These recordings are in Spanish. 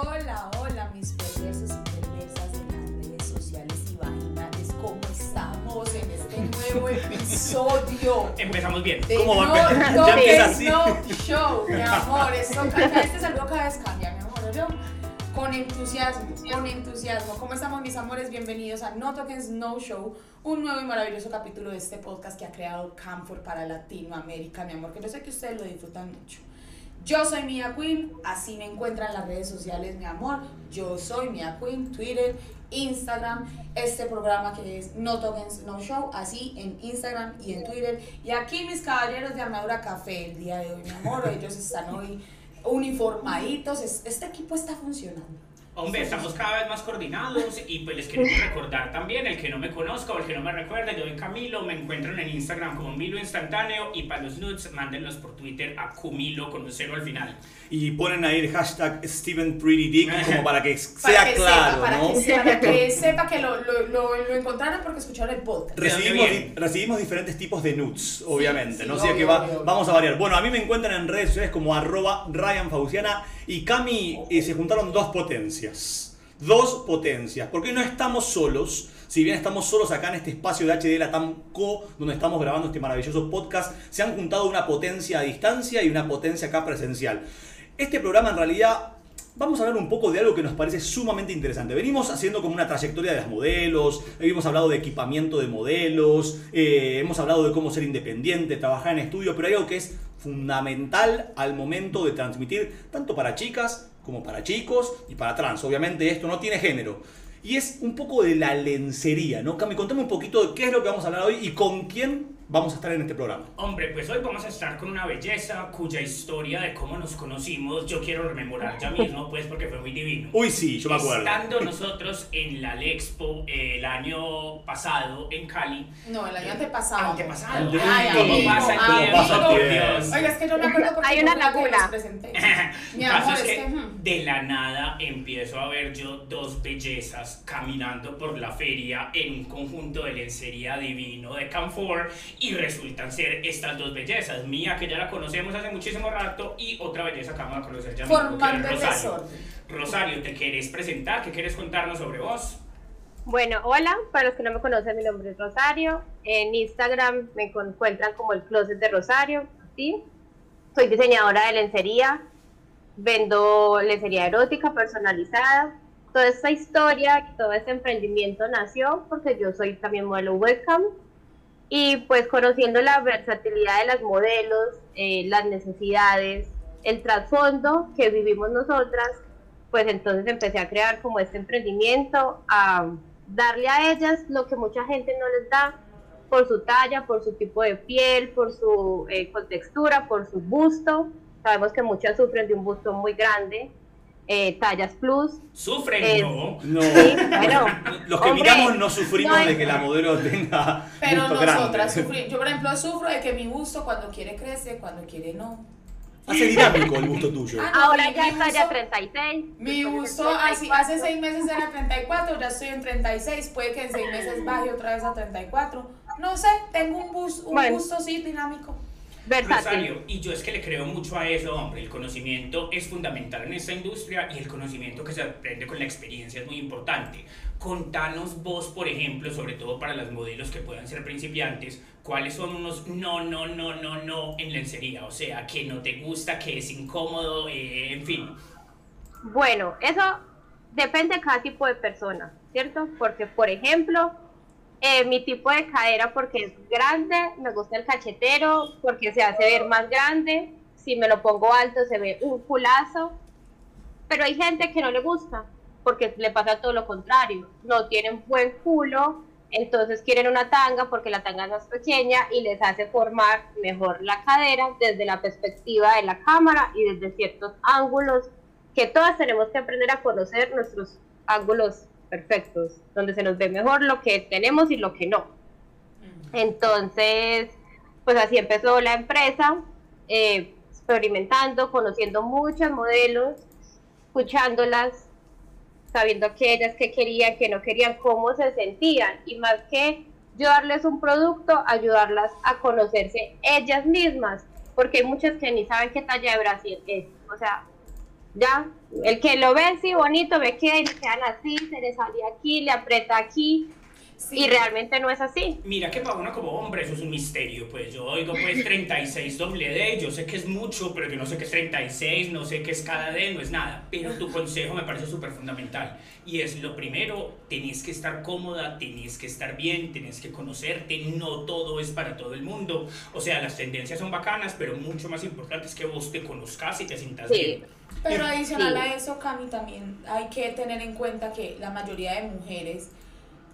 Hola, hola, mis perversos y perversas de las redes sociales y vaginales. ¿Cómo estamos en este nuevo episodio? Empezamos bien. de ¿Cómo va no, a empe- no, ya empieza así? no show, mi amor. Esto, este saludo cada vez cambia, mi amor. Yo, con entusiasmo, con entusiasmo. ¿Cómo estamos, mis amores? Bienvenidos a No Tokens No Show, un nuevo y maravilloso capítulo de este podcast que ha creado Camfor para Latinoamérica, mi amor. Que yo sé que ustedes lo disfrutan mucho. Yo soy Mia Queen, así me encuentran en las redes sociales, mi amor. Yo soy Mia Queen, Twitter, Instagram, este programa que es No Tokens No Show, así en Instagram y en Twitter. Y aquí mis caballeros de Armadura Café el día de hoy, mi amor. Ellos están hoy uniformaditos. Es- Este equipo está funcionando. Hombre, estamos cada vez más coordinados y pues les queremos recordar también, el que no me conozca o el que no me recuerde, yo soy Camilo, me encuentran en Instagram como Milo Instantáneo y para los nudes mándenlos por Twitter a Cumilo con un cero al final. Y ponen ahí el hashtag Steven Pretty Dick como para que Para sea que claro, sepa, para ¿no? que, sepa, para que sepa que lo, lo, lo, lo encontraron porque escucharon el podcast. ¿De dónde Recibimos, di- recibimos diferentes tipos de nudes, obviamente, sí, ¿no? Así que obvio, va- obvio, obvio. vamos a variar. Bueno, a mí me encuentran en redes sociales como arroba Ryan Fauciana y Cami y se juntaron dos potencias. Dos potencias, porque no estamos solos, si bien estamos solos acá en este espacio de HD Latam Co, donde estamos grabando este maravilloso podcast, se han juntado una potencia a distancia y una potencia acá presencial. Este programa en realidad Vamos a hablar un poco de algo que nos parece sumamente interesante. Venimos haciendo como una trayectoria de las modelos, hemos hablado de equipamiento de modelos, eh, hemos hablado de cómo ser independiente, trabajar en estudio, pero hay algo que es fundamental al momento de transmitir, tanto para chicas como para chicos y para trans. Obviamente esto no tiene género. Y es un poco de la lencería, ¿no? Cami, contame un poquito de qué es lo que vamos a hablar hoy y con quién vamos a estar en este programa. Hombre, pues hoy vamos a estar con una belleza cuya historia de cómo nos conocimos yo quiero rememorar ya mismo, pues porque fue muy divino. Uy, sí, yo me acuerdo. Estando nosotros en la Lexpo eh, el año pasado en Cali, No, el año antepasado. Antepasado. Ay, Ay, ¿Cómo amigo, pasa el amigo. tiempo? pasa Por. Dios. Oiga, es que yo me acuerdo porque Hay una laguna. Mi Caso amor, es es que que... hmm. de la nada empiezo a ver yo dos bellezas caminando por la feria en un conjunto de lencería divino de Camfor y resultan ser estas dos bellezas, mía que ya la conocemos hace muchísimo rato y otra belleza que vamos a conocer ya Formando el Rosario. Rosario, ¿te quieres presentar? ¿Qué quieres contarnos sobre vos? Bueno, hola, para los que no me conocen, mi nombre es Rosario. En Instagram me encuentran como el Closet de Rosario, ¿sí? Soy diseñadora de lencería, vendo lencería erótica personalizada. Toda esta historia, todo este emprendimiento nació porque yo soy también modelo webcam y pues conociendo la versatilidad de las modelos, eh, las necesidades, el trasfondo que vivimos nosotras, pues entonces empecé a crear como este emprendimiento, a darle a ellas lo que mucha gente no les da por su talla, por su tipo de piel, por su eh, contextura, por su busto. Sabemos que muchas sufren de un busto muy grande, eh, tallas plus. ¿Sufren? Eh, no. No. Sí, bueno, Los que hombre, miramos no sufrimos no hay- de que la modelo tenga Pero busto nosotras grande. sufrimos. Yo, por ejemplo, sufro de que mi busto cuando quiere crece, cuando quiere no. Hace dinámico el busto tuyo. Ah, no, Ahora ya está ya busto- 36. Mi busto así, 34. hace seis meses era 34, ya estoy en 36, puede que en seis meses baje otra vez a 34. No sé, tengo un, bus, un Bueno. busto sí dinámico. Rosario, y yo es que le creo mucho a eso, hombre. El conocimiento es fundamental en esta industria y el conocimiento que se aprende con la experiencia es muy importante. Contanos vos, por ejemplo, sobre todo para las modelos que puedan ser principiantes, cuáles son unos no, no, no, no, no en lencería. O sea, que no te gusta, que es incómodo, eh, en fin. Bueno, eso depende de cada tipo de persona, ¿cierto? Porque, por ejemplo, eh, mi tipo de cadera, porque es grande, me gusta el cachetero, porque se hace ver más grande. Si me lo pongo alto, se ve un culazo. Pero hay gente que no le gusta, porque le pasa todo lo contrario. No tienen buen culo, entonces quieren una tanga porque la tanga es más pequeña y les hace formar mejor la cadera desde la perspectiva de la cámara y desde ciertos ángulos que todas tenemos que aprender a conocer nuestros ángulos perfectos, donde se nos ve mejor lo que tenemos y lo que no. Entonces, pues así empezó la empresa, eh, experimentando, conociendo muchos modelos, escuchándolas, sabiendo que ellas qué querían, qué no querían, cómo se sentían y más que yo darles un producto, ayudarlas a conocerse ellas mismas, porque hay muchas que ni saben qué talla de Brasil es. O sea, Ya, el que lo ve así bonito, ve que le quedan así, se le sale aquí, le aprieta aquí, Sí. y realmente no es así. Mira que para uno como hombre eso es un misterio, pues yo oigo pues 36 doble D, yo sé que es mucho, pero yo no sé qué es 36, no sé qué es cada D, no es nada, pero tu consejo me parece súper fundamental y es lo primero, tenés que estar cómoda, tenés que estar bien, tenés que conocerte, no todo es para todo el mundo, o sea, las tendencias son bacanas, pero mucho más importante es que vos te conozcas y te sientas Sí. bien. Pero adicional Sí. a eso, Cami, también hay que tener en cuenta que la mayoría de mujeres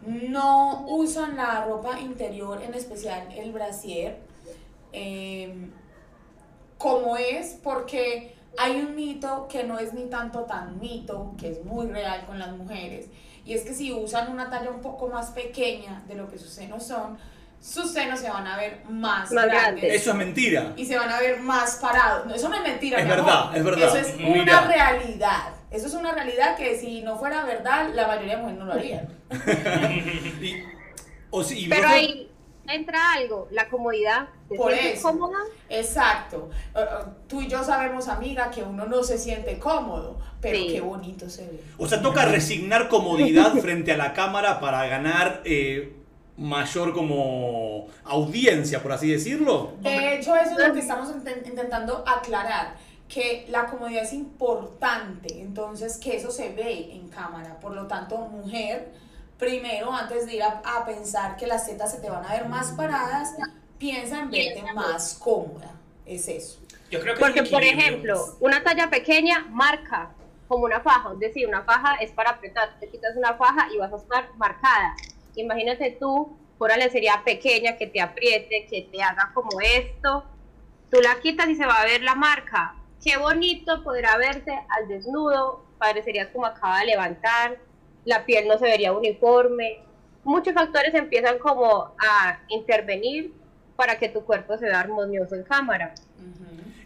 no usan la ropa interior, en especial el brasier, eh, como es, porque hay un mito que no es ni tanto tan mito, que es muy real con las mujeres, y es que si usan una talla un poco más pequeña de lo que sus senos son, sus senos se van a ver más, Más grandes grandes. Eso es mentira. y se van a ver más parados. No, eso no es mentira. Es mi verdad, amor. es verdad. Eso es Mira. una realidad. Eso es una realidad que si no fuera verdad, la mayoría de mujeres no lo harían. Y, o si- y Pero vos- ahí entra algo, la comodidad. ¿Te Por sientes eso. cómoda? Exacto. Tú y yo sabemos, amiga, que uno no se siente cómodo, pero Sí. qué bonito se ve. O sea, toca resignar comodidad frente a la cámara para ganar eh, mayor como audiencia, por así decirlo. De hecho, eso es lo que estamos inten- intentando aclarar, que la comodidad es importante, entonces que eso se ve en cámara. Por lo tanto, mujer, primero, antes de ir a, a pensar que las tetas se te van a ver más paradas, piensa en verte más cómoda. Es eso. Yo creo que Porque, por ejemplo, una talla pequeña marca como una faja, es decir, una faja es para apretar, te quitas una faja y vas a estar marcada. Imagínate tú, por una lencería pequeña que te apriete, que te haga como esto, tú la quitas y se va a ver la marca. Qué bonito podrá verse al desnudo, parecerías como acaba de levantar, la piel no se vería uniforme. Muchos factores empiezan como a intervenir para que tu cuerpo se vea armonioso en cámara.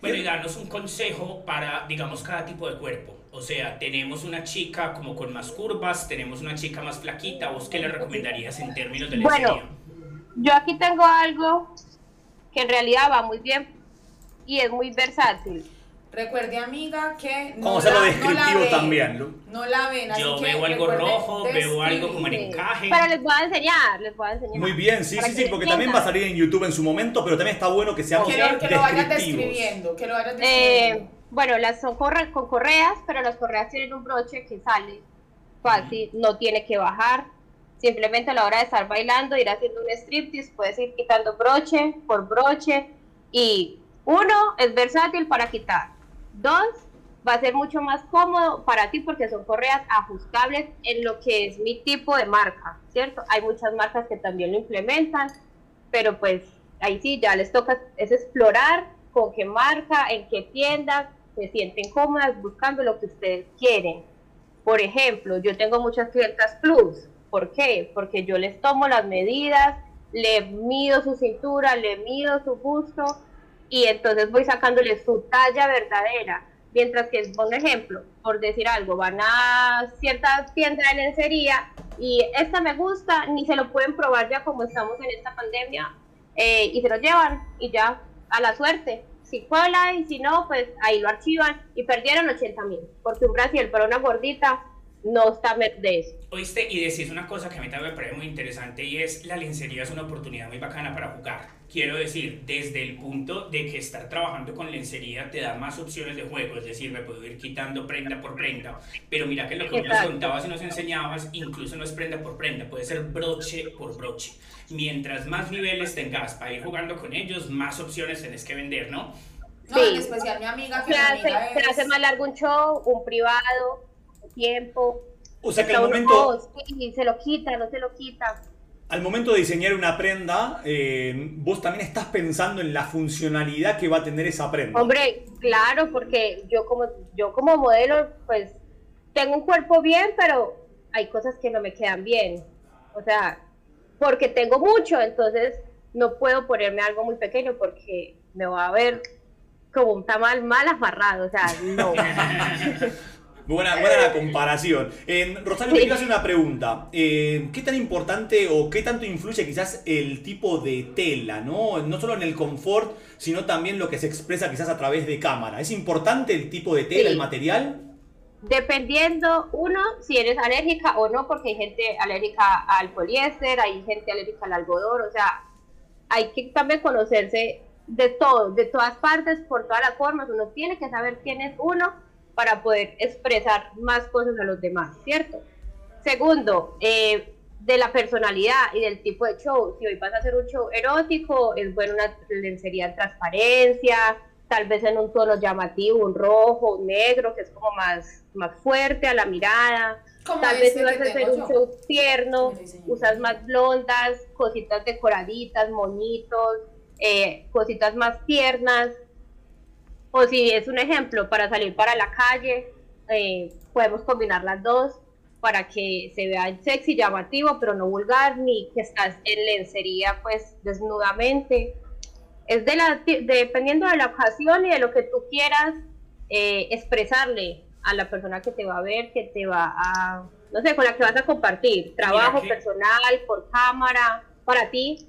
Bueno, y darnos un consejo para, digamos, cada tipo de cuerpo. O sea, tenemos una chica como con más curvas, tenemos una chica más flaquita. ¿Vos qué le recomendarías en términos de Bueno. lencería? Yo aquí tengo algo que en realidad va muy bien y es muy versátil. Recuerde, amiga, que no Vamos a hacerlo la- no la descriptivo ven. también, ¿no? No la ven, así Yo que veo algo rojo, veo algo como en encaje. Pero les voy a enseñar, les voy a enseñar. Muy bien, sí, sí, que sí, porque también va a salir en YouTube en su momento, pero también está bueno que seamos Que lo, que lo vayas descriptivos. describiendo, que lo vayas Eh, describiendo. bueno, las son corre- con correas, pero las correas tienen un broche que sale fácil, no tiene que bajar. Simplemente a la hora de estar bailando, ir haciendo un striptease, puedes ir quitando broche por broche. Y uno, es versátil para quitar. Dos, va a ser mucho más cómodo para ti porque son correas ajustables en lo que es mi tipo de marca, ¿cierto? Hay muchas marcas que también lo implementan, pero pues ahí sí ya les toca es explorar con qué marca, en qué tienda, se sienten cómodas buscando lo que ustedes quieren. Por ejemplo, yo tengo muchas clientas plus. ¿Por qué? Porque yo les tomo las medidas, le mido su cintura, le mido su busto y entonces voy sacándole su talla verdadera. Mientras que, por ejemplo, por decir algo, van a cierta tienda de lencería y esta me gusta, ni se lo pueden probar ya como estamos en esta pandemia eh, y se lo llevan y ya a la suerte. Si cuela y si no, pues ahí lo archivan y perdieron 80 mil. Porque un Brasil para una gordita no está de eso. Oíste, y decís una cosa que a mí también me parece muy interesante y es la lencería es una oportunidad muy bacana para jugar. Quiero decir, desde el punto de que estar trabajando con lencería te da más opciones de juego, es decir, me puedo ir quitando prenda por prenda, pero mira que lo que nos contabas y nos enseñabas, incluso no es prenda por prenda, puede ser broche por broche. Mientras más niveles tengas para ir jugando con ellos, más opciones tenés que vender, ¿no? No, Sí. en especial mi amiga, que Se mi hace, amiga se es... hace más largo un show, un privado, tiempo. O sea que al momento, sí, se lo quita, no se lo quita. al momento de diseñar una prenda, eh, vos también estás pensando en la funcionalidad que va a tener esa prenda. Hombre, claro, porque yo como, yo como modelo, pues tengo un cuerpo bien, pero hay cosas que no me quedan bien. O sea, porque tengo mucho, entonces no puedo ponerme algo muy pequeño porque me va a ver como un tamal mal amarrado. O sea, no. Buena, buena la comparación. Eh, Rosario, te quiero hacer una pregunta. Eh, ¿Qué tan importante o qué tanto influye quizás el tipo de tela, ¿no? No solo en el confort, sino también lo que se expresa quizás a través de cámara. ¿Es importante el tipo de tela, Sí. el material? Dependiendo, uno, si eres alérgica o no, porque hay gente alérgica al poliéster, hay gente alérgica al algodón, o sea, hay que también conocerse de todo, de todas partes, por todas las formas. Uno tiene que saber quién es uno para poder expresar más cosas a los demás, ¿cierto? Segundo, eh, de la personalidad y del tipo de show. Si hoy vas a hacer un show erótico, es bueno una lencería en transparencia, tal vez en un tono llamativo, un rojo, un negro, que es como más, más fuerte a la mirada. Tal vez este si vas a hacer un yo. show tierno, usas más blondas, cositas decoraditas, moñitos, eh, cositas más tiernas. O si es un ejemplo para salir para la calle, eh, podemos combinar las dos para que se vea sexy, llamativo, pero no vulgar, ni que estás en lencería pues desnudamente. Es de la, de- dependiendo de la ocasión y de lo que tú quieras eh, expresarle a la persona que te va a ver, que te va a, no sé, con la que vas a compartir, trabajo personal, por cámara, para ti,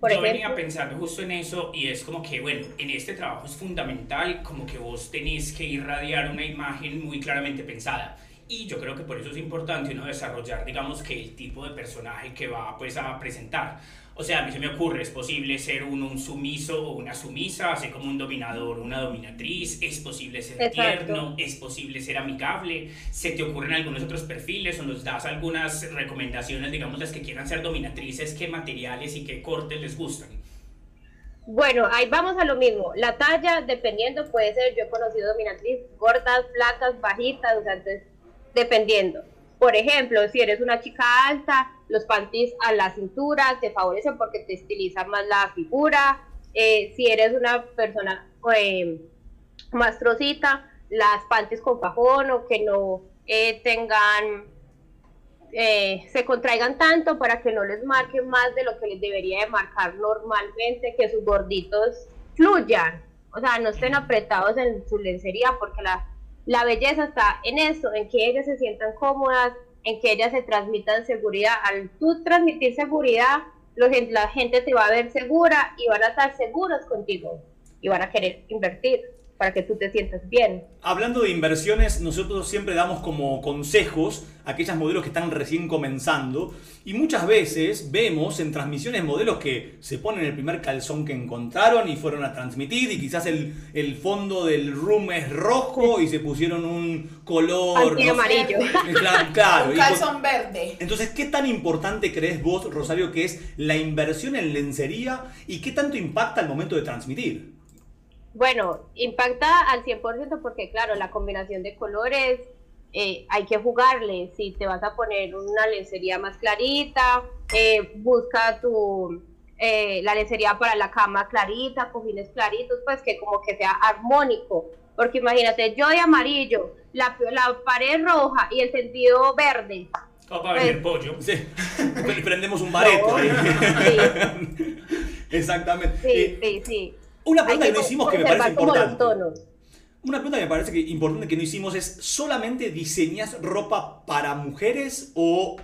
por Yo venía ejemplo. pensando justo en eso y es como que, bueno, en este trabajo es fundamental como que vos tenés que irradiar una imagen muy claramente pensada. Y yo creo que por eso es importante uno desarrollar, digamos, que el tipo de personaje que va pues a presentar. O sea, a mí se me ocurre, es posible ser uno un sumiso o una sumisa, así como un dominador, una dominatriz, es posible ser Exacto. tierno, es posible ser amigable, se te ocurren algunos otros perfiles o nos das algunas recomendaciones, digamos, las que quieran ser dominatrices, qué materiales y qué cortes les gustan. Bueno, ahí vamos a lo mismo. La talla, dependiendo, puede ser, yo he conocido dominatriz gordas, flacas, bajitas, o sea, entonces, dependiendo. Por ejemplo, si eres una chica alta, los panties a la cintura te favorecen porque te estilizan más la figura. Eh, si eres una persona más trocita, las panties con fajón o que no eh, tengan eh, se contraigan tanto para que no les marque más de lo que les debería de marcar normalmente, que sus gorditos fluyan, o sea, no estén apretados en su lencería, porque la, la belleza está en eso, en que ellas se sientan cómodas, en que ellas se transmitan seguridad. Al tú transmitir seguridad, la gente te va a ver segura y van a estar seguros contigo y van a querer invertir para que tú te sientas bien. Hablando de inversiones, nosotros siempre damos como consejos a aquellas modelos que están recién comenzando y muchas veces vemos en transmisiones modelos que se ponen el primer calzón que encontraron y fueron a transmitir y quizás el, el fondo del room es rojo y se pusieron un color... No sé. amarillo. Claro, claro. Un calzón verde. entonces, ¿qué tan importante crees vos, Rosario, que es la inversión en lencería y qué tanto impacta al momento de transmitir? Bueno, impacta al 100% porque, claro, la combinación de colores eh, hay que jugarle. Si te vas a poner una lencería más clarita, eh, busca tu eh, la lencería para la cama clarita, cojines claritos, pues que como que sea armónico. Porque imagínate, yo de amarillo, la, la pared roja y el tendido verde. Como para vender pollo. Sí, prendemos un bareto. ahí. Sí, Exactamente. sí, Eh, sí, sí. Una pregunta que no hicimos que me parece importante. Una pregunta que me parece que importante que no hicimos es, ¿solamente diseñas ropa para mujeres o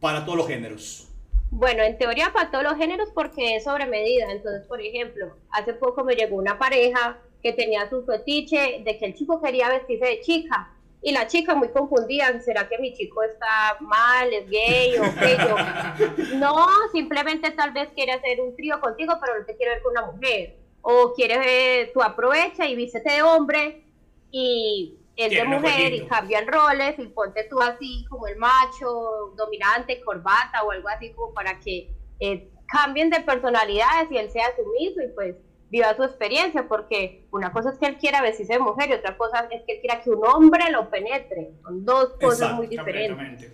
para todos los géneros? Bueno, en teoría para todos los géneros porque es sobre medida. Entonces, por ejemplo, hace poco me llegó una pareja que tenía su fetiche de que el chico quería vestirse de chica. Y la chica muy confundida, ¿será que mi chico está mal, es gay o qué? Yo, no, simplemente tal vez quiere hacer un trío contigo, pero no te quiere ver con una mujer. O quieres, eh, tú aprovecha y vístete de hombre y es de mujer y cambian roles y ponte tú así como el macho, dominante, corbata o algo así como para que eh, cambien de personalidades y él sea sumiso y pues viva su experiencia, porque una cosa es que él quiera vestirse de mujer y otra cosa es que él quiera que un hombre lo penetre. Son dos cosas muy diferentes.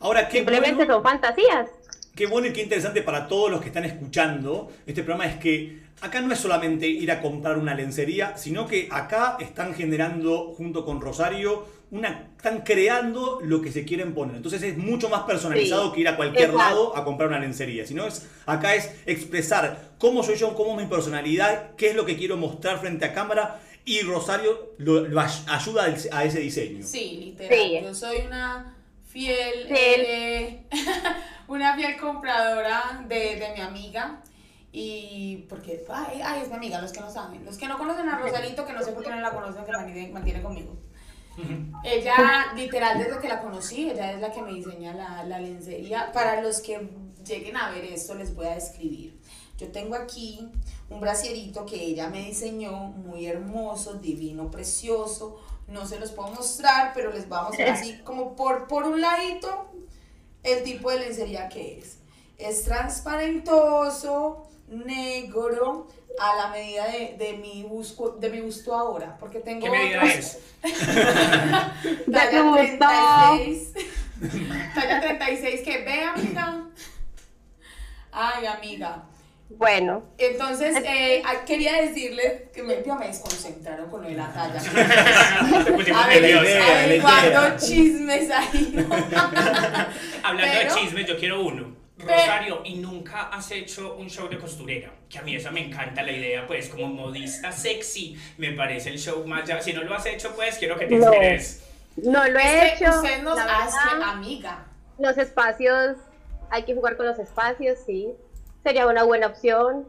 Ahora, qué Simplemente bueno, son fantasías. Qué bueno y qué interesante para todos los que están escuchando este programa es que acá no es solamente ir a comprar una lencería, sino que acá están generando, junto con Rosario, una, están creando lo que se quieren poner. Entonces es mucho más personalizado Sí, que ir a cualquier exacto. lado a comprar una lencería. Sino es, acá es expresar cómo soy yo, cómo es mi personalidad, qué es lo que quiero mostrar frente a cámara y Rosario lo, lo ay- ayuda a ese diseño. Sí, literal. Sí. Yo soy una fiel, Fiel. eh, una fiel compradora de, de mi amiga. Y porque, ay, ay, es mi amiga, los que no saben. Los que no conocen a Rosarito, que no sé por qué no la conocen, que mantiene, mantiene conmigo. Ella, literal, desde que la conocí, ella es la que me diseña la, la lencería. Para los que lleguen a ver esto, les voy a describir. Yo tengo aquí un brasierito que ella me diseñó, muy hermoso, divino, precioso. No se los puedo mostrar, pero les voy a mostrar así como por, por un ladito el tipo de lencería que es. Es transparentoso, negro, a la medida de, de mi, busco, de mi gusto ahora, porque tengo ¿Qué medida otros- es? Talla gustó. 36. Talla 36 que ve, amiga. Ay, amiga. Bueno, Entonces, eh, ah, quería decirle que me, ya me desconcentraron con lo de la talla. Averiguando chismes ahí. ¿no? Hablando Pero- de chismes, yo quiero uno. Pero- Rosario, ¿y nunca has hecho un show de costurera? Que a mí esa me encanta la idea, pues como modista sexy, me parece el show más... ya- Si no lo has hecho, pues quiero que te No. inspires. no lo he Es que hecho. usted nos la hace verdad. amiga. Los espacios, hay que jugar con los espacios, sí. Sería una buena opción.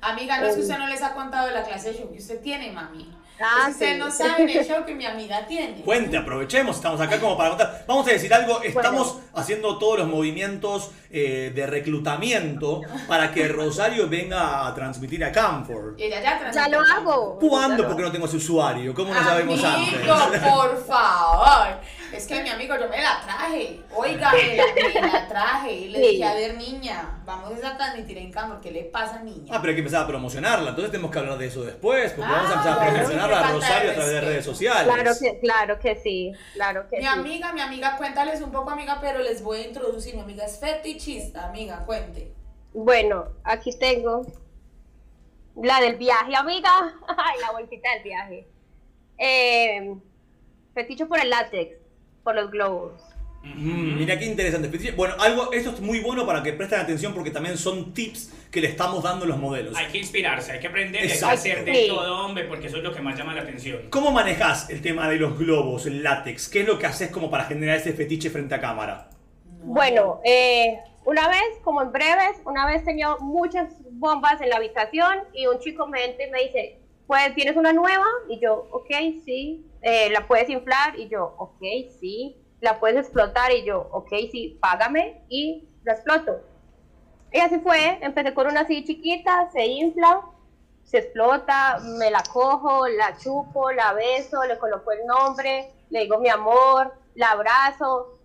Amiga, no es que Eh. usted no les ha contado de la clase de show que usted tiene, mami. Ah, Es que ustedes sí. no saben el show que mi amiga tiene. Cuente, aprovechemos, estamos acá como para contar. Vamos a decir algo, estamos haciendo todos los movimientos eh, de reclutamiento para que Rosario venga a transmitir a Camford. Ella ya Ya lo hago. ¿Cuándo? Porque no tengo ese usuario. ¿Cómo no sabemos amigo, antes? por favor. Es que mi amigo, yo me la traje. Oiga, me la, me la traje. Y le Sí. dije, a ver, niña, vamos a transmitir en cámara. ¿Qué le pasa, niña? Ah, pero hay que empezar a promocionarla. Entonces tenemos que hablar de eso después. Porque vamos a Ah, empezar a bueno, promocionarla a Rosario a través de redes sociales. Claro que, claro que sí, claro que mi sí. amiga, mi amiga, cuéntales un poco, amiga, pero les voy a introducir. Mi amiga es fetichista, amiga, cuente. Bueno, aquí tengo la del viaje, amiga. Ay, la bolsita del viaje. Eh, feticho por el látex, por los globos. Mm, mira qué interesante. Bueno, algo, esto es muy bueno para que presten atención porque también son tips que le estamos dando a los modelos. Hay que inspirarse, hay que aprender, hay que Exacto. hacer de Sí. todo, hombre, porque eso es lo que más llama la atención. ¿Cómo manejas el tema de los globos, el látex? ¿Qué es lo que haces como para generar ese fetiche frente a cámara? Bueno, eh, una vez, como en breves, una vez tenía muchas bombas en la habitación y un chico me entra y me dice, pues, ¿tienes una nueva? Y yo, ok, sí. Eh, ¿La puedes inflar? Y yo, ok, sí. ¿La puedes explotar? Y yo, ok, sí, págame y la exploto. Y así fue, empecé con una así chiquita, se infla, se explota, me la cojo, la chupo, la beso, le coloco el nombre, le digo mi amor, la abrazo,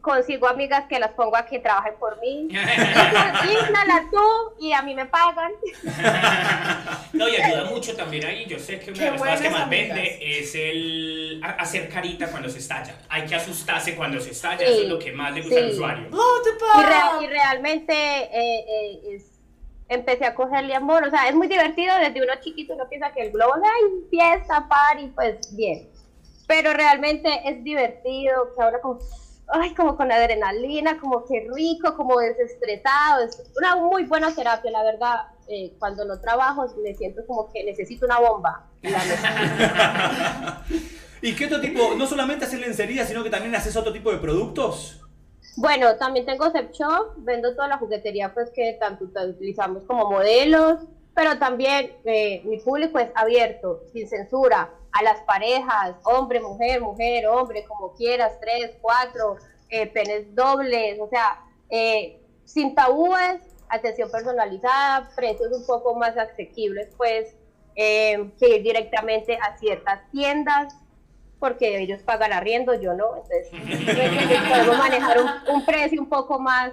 consigo amigas que las pongo a que trabajen por mí. Inflala tú y a mí me pagan. No, y ayuda mucho también ahí. Yo sé que una Qué de las cosas que más amigas. vende es el a- hacer carita cuando se estalla. Hay que asustarse cuando se estalla, Sí, eso es lo que más le gusta al usuario. Y, y realmente eh, eh, es- empecé a cogerle amor. O sea, es muy divertido desde uno chiquito, uno piensa que el globo ay, fiesta, party, pues bien. Pero realmente es divertido, que ahora como, ay, como con adrenalina, como que rico, como desestresado. Es una muy buena terapia, la verdad. Eh, cuando no trabajo me siento como que necesito una bomba. Y la necesito. ¿Y qué otro tipo? No solamente haces lencería, sino que también haces otro tipo de productos. Bueno, también tengo Zep Shop, vendo toda la juguetería pues que tanto ta- utilizamos como modelos, pero también eh, mi público es abierto, sin censura, a las parejas, hombre, mujer, mujer, hombre, como quieras, tres, cuatro, eh, penes dobles, o sea, eh, sin tabúes, atención personalizada, precios un poco más asequibles pues eh, que ir directamente a ciertas tiendas porque ellos pagan arriendo, yo no, entonces podemos manejar un, un precio un poco más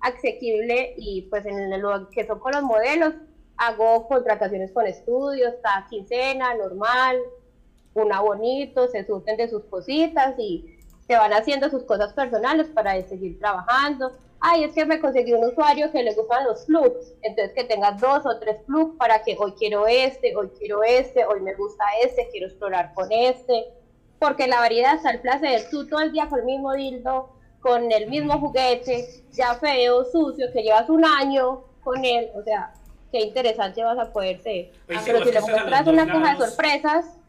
asequible y pues en lo que son con los modelos hago contrataciones con estudios, cada quincena, normal, una bonito, se surten de sus cositas y se van haciendo sus cosas personales para seguir trabajando. Ay, es que me conseguí un usuario que le gustan los plugs, entonces que tenga dos o tres plugs para que hoy quiero este, hoy quiero este, hoy me gusta este, quiero explorar con este, porque la variedad está el placer. Tú todo el día con el mismo dildo, con el mismo juguete, ya feo, sucio, que llevas un año con él, o sea, qué interesante vas a poder ser. Pues sí, Pero si le muestras una caja de sorpresas,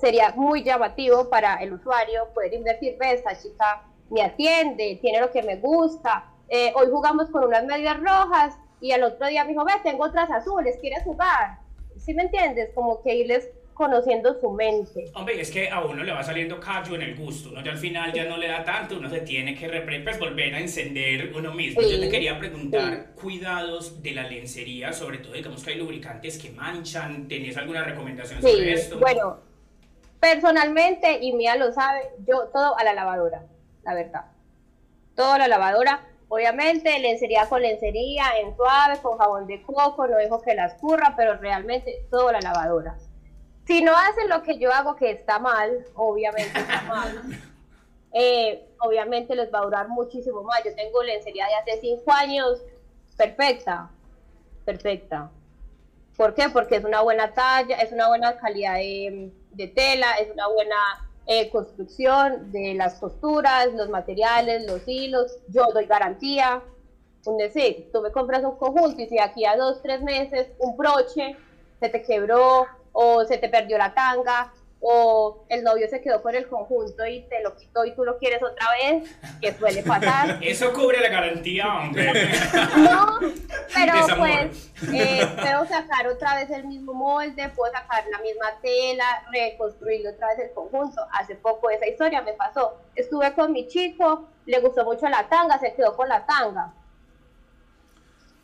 Sería muy llamativo para el usuario poder invertir, ve, esta chica me atiende, tiene lo que me gusta, eh, hoy jugamos con unas medias rojas y al otro día me dijo, ve, tengo otras azules, ¿quieres jugar? ¿Sí me entiendes? Como que irles conociendo su mente. Hombre, es que a uno le va saliendo callo en el gusto, uno ya al final ya no le da tanto, uno se tiene que pues, volver a encender uno mismo. Sí, Yo te quería preguntar, cuidados de la lencería, sobre todo digamos que hay lubricantes que manchan, ¿tenés alguna recomendación sobre Sí, esto? bueno, personalmente, y Mía lo sabe, yo todo a la lavadora, la verdad. Todo a la lavadora. Obviamente, lencería con lencería, en suave, con jabón de coco, no dejo que la escurra, pero realmente todo a la lavadora. Si no hacen lo que yo hago, que está mal, obviamente está mal, eh, obviamente les va a durar muchísimo más. Yo tengo lencería de hace cinco años, perfecta, perfecta. ¿Por qué? Porque es una buena talla, es una buena calidad de, de tela, es una buena eh, construcción de las costuras, los materiales, los hilos. Yo doy garantía. Un decir, tú me compras un conjunto y si aquí a dos, tres meses un broche se te quebró o se te perdió la tanga o el novio se quedó con el conjunto y te lo quitó y tú lo quieres otra vez, que suele pasar. Eso cubre la garantía, hombre. No, pero Desamor. pues eh, puedo sacar otra vez el mismo molde, puedo sacar la misma tela, reconstruirlo otra vez el conjunto. Hace poco esa historia me pasó. Estuve con mi chico, le gustó mucho la tanga, se quedó con la tanga.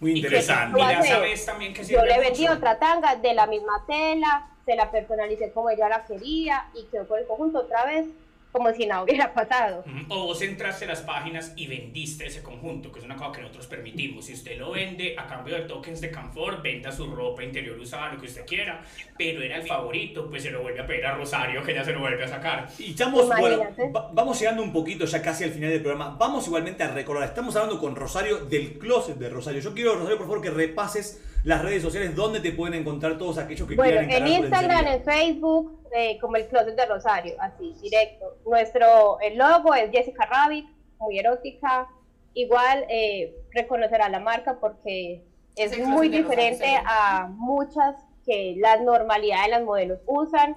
Muy interesante. ¿Qué y ya sabes también que Yo le vendí mucho. otra tanga de la misma tela, se la personalicé como ella la quería y quedó con el conjunto otra vez, como si nada hubiera pasado. O vos entraste a las páginas y vendiste ese conjunto, que es una cosa que nosotros permitimos. Si usted lo vende a cambio de tokens de Canfor, venda su ropa interior usada, lo que usted quiera, pero era el favorito, pues se lo vuelve a pedir a Rosario, que ya se lo vuelve a sacar. Y estamos, bueno, va- vamos llegando un poquito ya casi al final del programa. Vamos igualmente a recordar, estamos hablando con Rosario del closet de Rosario. Yo quiero, Rosario, por favor, que repases las redes sociales donde te pueden encontrar todos aquellos que Bueno, quieran en Instagram, en Facebook, eh, como el Closet de Rosario, así, directo. Nuestro el logo es Jessica Rabbit, muy erótica. Igual eh, reconocerá la marca porque es el muy Rosario, diferente sí. a muchas que la normalidad de las modelos usan.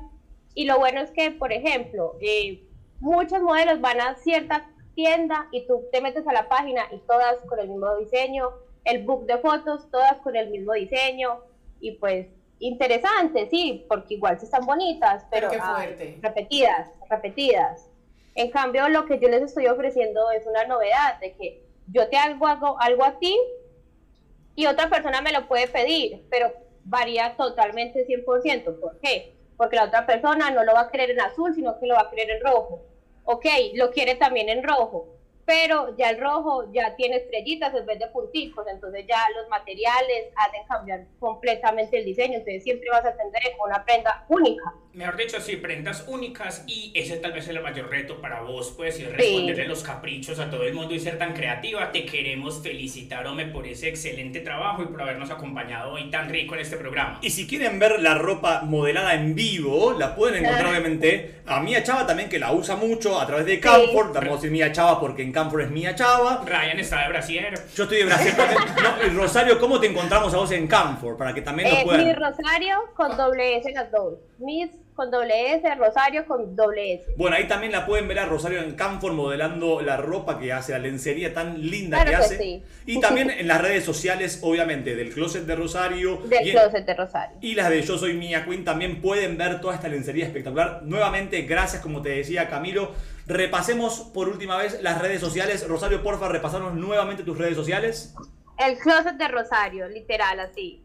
Y lo bueno es que, por ejemplo, eh, muchos modelos van a cierta tienda y tú te metes a la página y todas con el mismo diseño, el book de fotos, todas con el mismo diseño y pues interesante, sí, porque igual sí están bonitas, pero, ay, repetidas, repetidas. En cambio, lo que yo les estoy ofreciendo es una novedad de que yo te hago algo, algo a ti y otra persona me lo puede pedir, pero varía totalmente 100%. ¿Por qué? Porque la otra persona no lo va a querer en azul, sino que lo va a querer en rojo. Ok, lo quiere también en rojo, pero ya el rojo ya tiene estrellitas en vez de punticos, entonces ya los materiales hacen cambiar completamente el diseño, entonces siempre vas a tener una prenda única. Mejor dicho, sí, prendas únicas y ese tal vez es el mayor reto para vos, pues, y responderle los caprichos a todo el mundo y ser tan creativa. Te queremos felicitar, Ome, por ese excelente trabajo y por habernos acompañado hoy tan rico en este programa. Y si quieren ver la ropa modelada en vivo, la pueden encontrar obviamente a Mía Chava también, que la usa mucho a través de Camfort. Vamos a decir Mía Chava porque en Camfort es Mía Chava. Ryan está de brasier. Yo estoy de Brasil. No, y Rosario, ¿cómo te encontramos a vos en Camfort? Para que también lo Eh, puedan. mi Rosario con doble S las dos. Mis con doble S, Rosario con doble S. Bueno, ahí también la pueden ver a Rosario en Camfort modelando la ropa que hace, la lencería tan linda Claro que que hace. sí. Y también en las redes sociales, obviamente, del Closet de Rosario. Del en- closet de Rosario. Y las de Yo Soy Mia Queen también pueden ver toda esta lencería espectacular. Nuevamente, gracias, como te decía Camilo. Repasemos por última vez las redes sociales. Rosario, porfa, repasarnos nuevamente tus redes sociales. El closet de Rosario, literal, así.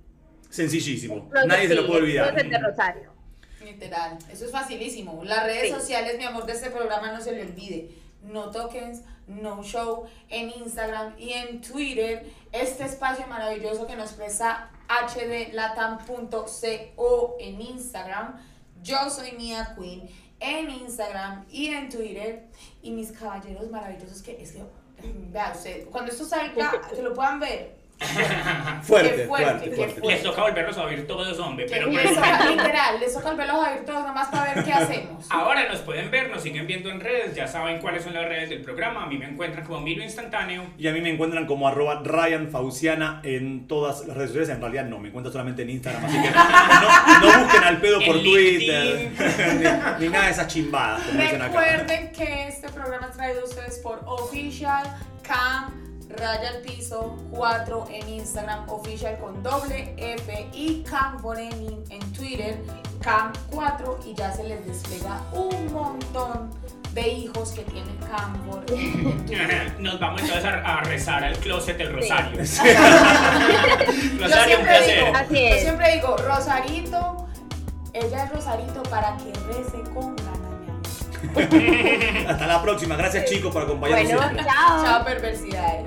Sencillísimo. Closet, Nadie se lo puede el olvidar. Closet de Rosario. Literal, eso es facilísimo. Las redes Sí. sociales, mi amor, de este programa no se le olvide. No tokens, no show, en Instagram y en Twitter. Este espacio maravilloso que nos presta hdlatam.co en Instagram. Yo soy Mia Queen en Instagram y en Twitter. Y mis caballeros maravillosos que es que, vea usted, cuando esto salga, que lo puedan ver. Fuerte, fuerte, fuerte. Les toca volverlos a oír todos, hombre. Pero Les pues, toca, literal, les toca volverlos a ver todos nomás para ver qué hacemos. ahora nos pueden ver, nos siguen viendo en redes, ya saben cuáles son las redes del programa. A mí me encuentran como Milo Instantáneo. Y a mí me encuentran como arroba Ryan Fauciana en todas las redes sociales. En realidad no, me encuentran solamente en Instagram. Así que no, no busquen al pedo por Twitter. ni, ni nada de esas chimbadas, como dicen acá. Recuerden que este programa es traído a ustedes por Official Cam Raya al Piso 4 en Instagram, Official con doble F y Cam en Twitter, Cam 4 y ya se les despliega un montón de hijos que tiene Cam Boneni en Twitter. Nos vamos entonces a, a rezar al closet del Rosario. Yo Rosario, un siempre, placer. digo, Así yo siempre digo, Rosarito, ella es Rosarito para que rece con ganas. Hasta la próxima. Gracias chicos por acompañarnos Bueno, chao. Chao, perversidades.